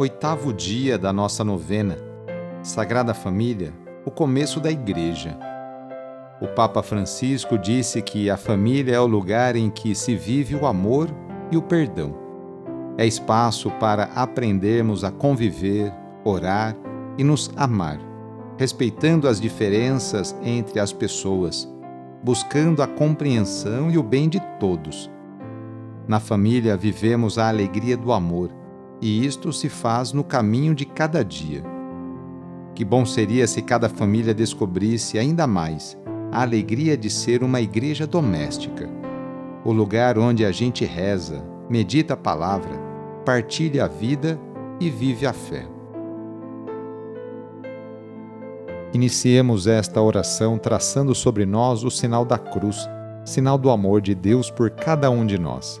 Oitavo dia da nossa novena. Sagrada Família, o começo da Igreja. O Papa Francisco disse que a família é o lugar em que se vive o amor e o perdão. É espaço para aprendermos a conviver, orar e nos amar, respeitando as diferenças entre as pessoas, buscando a compreensão e o bem de todos. Na família vivemos a alegria do amor e isto se faz no caminho de cada dia. Que bom seria se cada família descobrisse ainda mais a alegria de ser uma igreja doméstica, o lugar onde a gente reza, medita a palavra, partilha a vida e vive a fé. Iniciemos esta oração traçando sobre nós o sinal da cruz, sinal do amor de Deus por cada um de nós.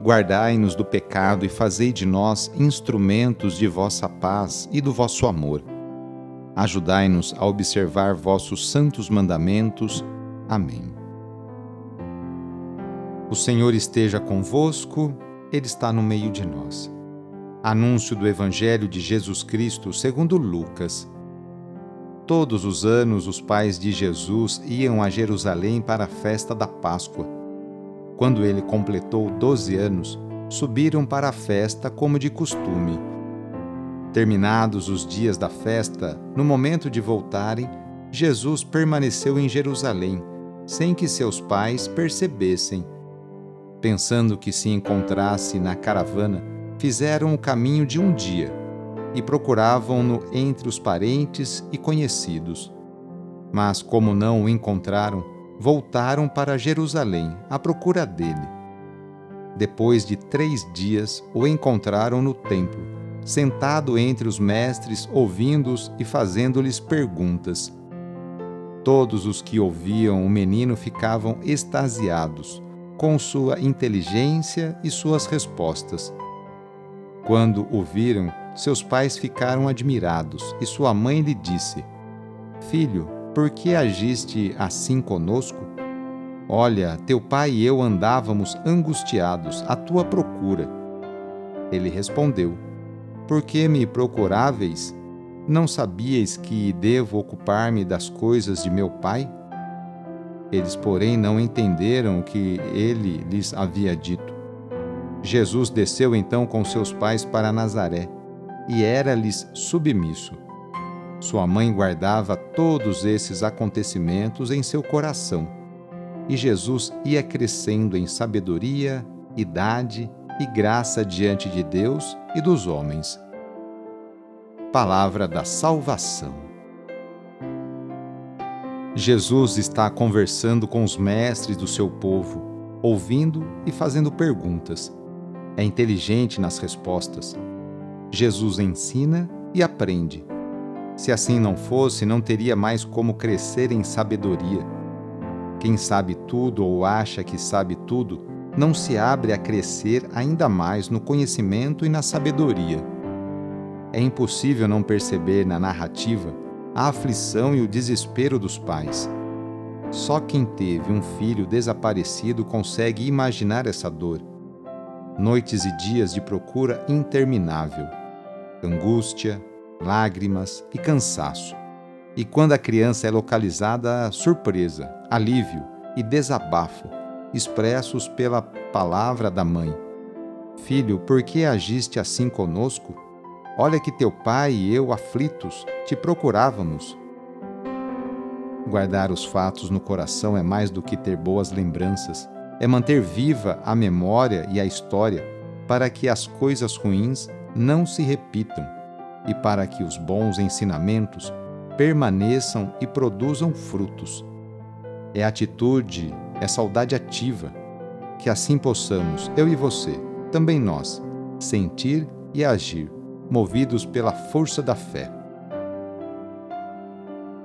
Guardai-nos do pecado e fazei de nós instrumentos de vossa paz e do vosso amor. Ajudai-nos a observar vossos santos mandamentos. Amém. O Senhor esteja convosco, Ele está no meio de nós. Anúncio do Evangelho de Jesus Cristo segundo Lucas. Todos os anos os pais de Jesus iam a Jerusalém para a festa da Páscoa quando ele completou doze anos, subiram para a festa como de costume. Terminados os dias da festa, no momento de voltarem, Jesus permaneceu em Jerusalém, sem que seus pais percebessem. Pensando que se encontrasse na caravana, fizeram o caminho de um dia e procuravam-no entre os parentes e conhecidos. Mas, como não o encontraram, voltaram para Jerusalém à procura dele. Depois de três dias, o encontraram no templo, sentado entre os mestres, ouvindo-os e fazendo-lhes perguntas. Todos os que ouviam o menino ficavam extasiados com sua inteligência e suas respostas. Quando o viram, seus pais ficaram admirados e sua mãe lhe disse: Filho, por que agiste assim conosco? Olha, teu pai e eu andávamos angustiados à tua procura. Ele respondeu: Por que me procuráveis? Não sabíeis que devo ocupar-me das coisas de meu pai? Eles, porém, não entenderam o que ele lhes havia dito. Jesus desceu então com seus pais para Nazaré e era-lhes submisso. Sua mãe guardava todos esses acontecimentos em seu coração. E Jesus ia crescendo em sabedoria, idade e graça diante de Deus e dos homens. Palavra da Salvação. Jesus está conversando com os mestres do seu povo, ouvindo e fazendo perguntas. É inteligente nas respostas. Jesus ensina e aprende se assim não fosse, não teria mais como crescer em sabedoria. Quem sabe tudo ou acha que sabe tudo, não se abre a crescer ainda mais no conhecimento e na sabedoria. É impossível não perceber na narrativa a aflição e o desespero dos pais. Só quem teve um filho desaparecido consegue imaginar essa dor. Noites e dias de procura interminável, angústia, lágrimas e cansaço. E quando a criança é localizada, surpresa, alívio e desabafo, expressos pela palavra da mãe. Filho, por que agiste assim conosco? Olha que teu pai e eu, aflitos, te procurávamos. Guardar os fatos no coração é mais do que ter boas lembranças, é manter viva a memória e a história para que as coisas ruins não se repitam e para que os bons ensinamentos permaneçam e produzam frutos. É atitude, é saudade ativa, que assim possamos, eu e você, também nós, sentir e agir, movidos pela força da fé.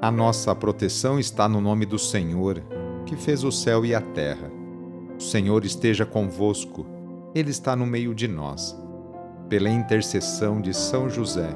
A nossa proteção está no nome do Senhor, que fez o céu e a terra. O Senhor esteja convosco, Ele está no meio de nós. Pela intercessão de São José,